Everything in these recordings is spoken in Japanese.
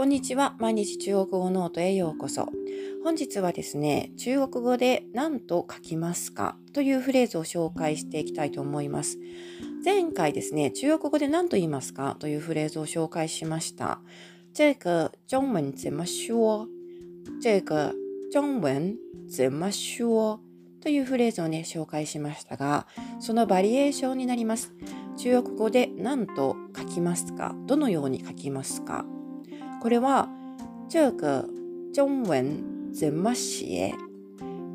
こんにちは。毎日中国語ノートへようこそ。本日はですね、中国語で何と書きますか？というフレーズを紹介していきたいと思います。前回ですね、中国語で何と言いますか？というフレーズを紹介しました。这个中文怎么说？这个中文怎么说？というフレーズをね、紹介しましたが、そのバリエーションになります。中国語で何と書きますか？どのように書きますか？これは、这个中文怎么写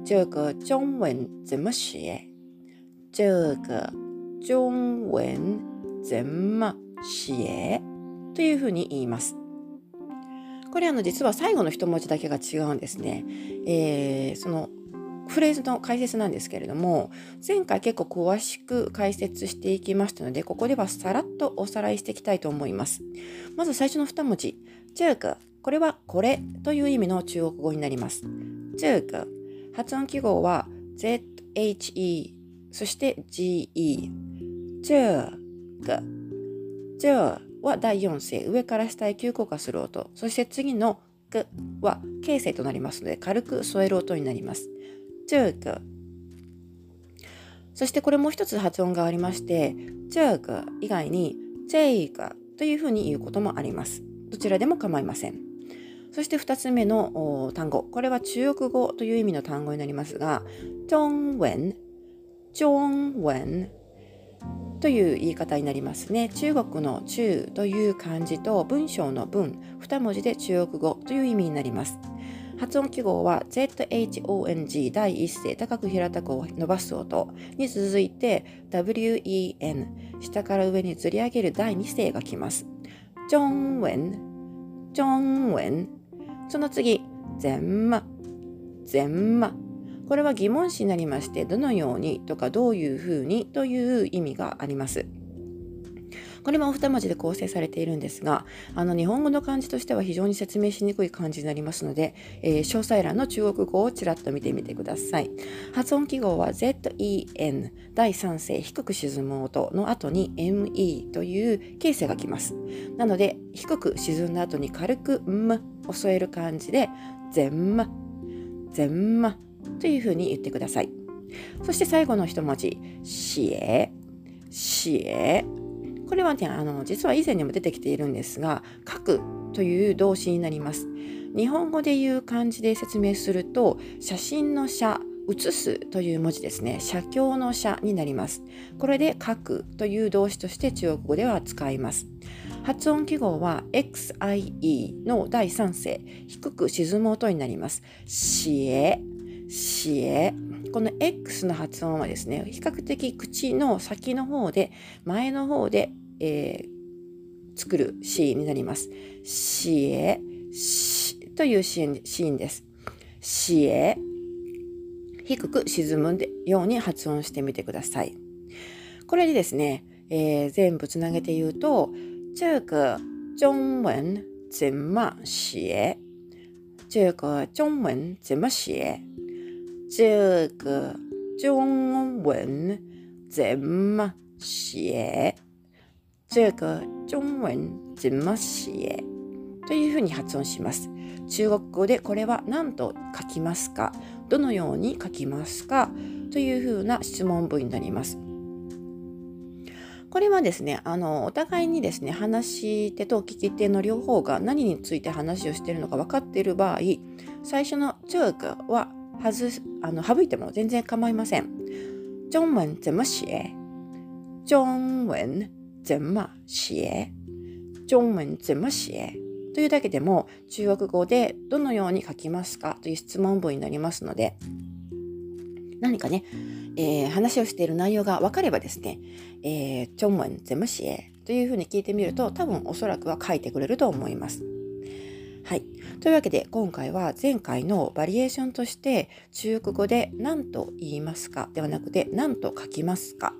这个中文怎么写这个中文怎么写というふうに言います。これあの実は最後の一文字だけが違うんですね。えー、そのフレーズの解説なんですけれども前回結構詳しく解説していきましたのでここではさらっとおさらいしていきたいと思います。まず最初の2文字。这个これはこれという意味の中国語になります。这个発音記号は ZHE そして GE 这个这は第4声。上から下へ急降下する音。そして次のくは形声となりますので軽く添える音になります。这个そしてこれもう一つ発音がありまして这个以外に这个というふうに言うこともあります。どちらでも構いません。そして2つ目の単語。これは中国語という意味の単語になりますが、中文、中文という言い方になりますね。中国の中という漢字と文章の文、2文字で中国語という意味になります。発音記号は ZHONG 第一声高く平たく伸ばす音に続いて WEN 下から上にずり上げる第二声が来ます。中文、中文。その次、全ま、全ま。これは疑問詞になりまして、どのようにとかどういうふうにという意味があります。これも二文字で構成されているんですが、あの日本語の漢字としては非常に説明しにくい漢字になりますので、えー、詳細欄の中国語をちらっと見てみてください。発音記号は ZEN 第三声低く沈む音の後に ME という形成がきます。なので、低く沈んだ後に軽く M を添える感じで、全ま、全まというふうに言ってください。そして最後の一文字、しえ、しえ、これはね、あの、実は以前にも出てきているんですが、書くという動詞になります。日本語で言う漢字で説明すると、写真の写、写すという文字ですね。写経の写になります。これで書くという動詞として中国語では使います。発音記号は XIE の第3声、低く沈む音になります。しえ、しえ。この X の発音はですね、比較的口の先の方で、前の方で、えー、作るシーンになります。しえ、しというシーンです。しえ、低く沈むように発音してみてください。これでですね、えー、全部つなげて言うと、这个中文怎么写这个中文怎么写这个中文怎么写？这个中文怎么写？というふうに発音します。中国語でこれは何と書きますか？どのように書きますか？というふうな質問文になります。これはですね、あの、お互いにですね、話し手と聞き手の両方が何について話をしているのか分かっている場合、最初の这个は外すあの省いても全然構いません。中文怎么写？中文怎么写？中文怎么写？というだけでも中国語でどのように書きますか？という質問文になりますので何かね、えー、話をしている内容が分かればですね、えー、中文怎么写？というふうに聞いてみると多分おそらくは書いてくれると思います。はい。というわけで今回は前回のバリエーションとして中国語で何と言いますかではなくて何と書きますか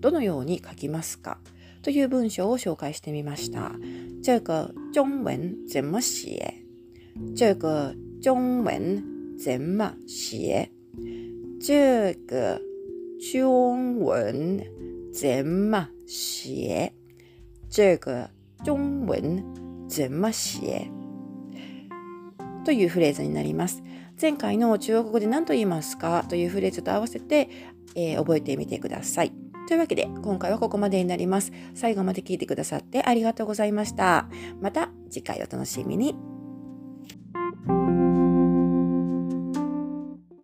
どのように書きますかという文章を紹介してみました。这个中文怎么写这个中文怎么写这个中文怎么写这个中文怎么写というフレーズになります。前回の中国語で何と言いますかというフレーズと合わせて、えー、覚えてみてください。というわけで今回はここまでになります。最後まで聞いてくださってありがとうございました。また次回お楽しみに。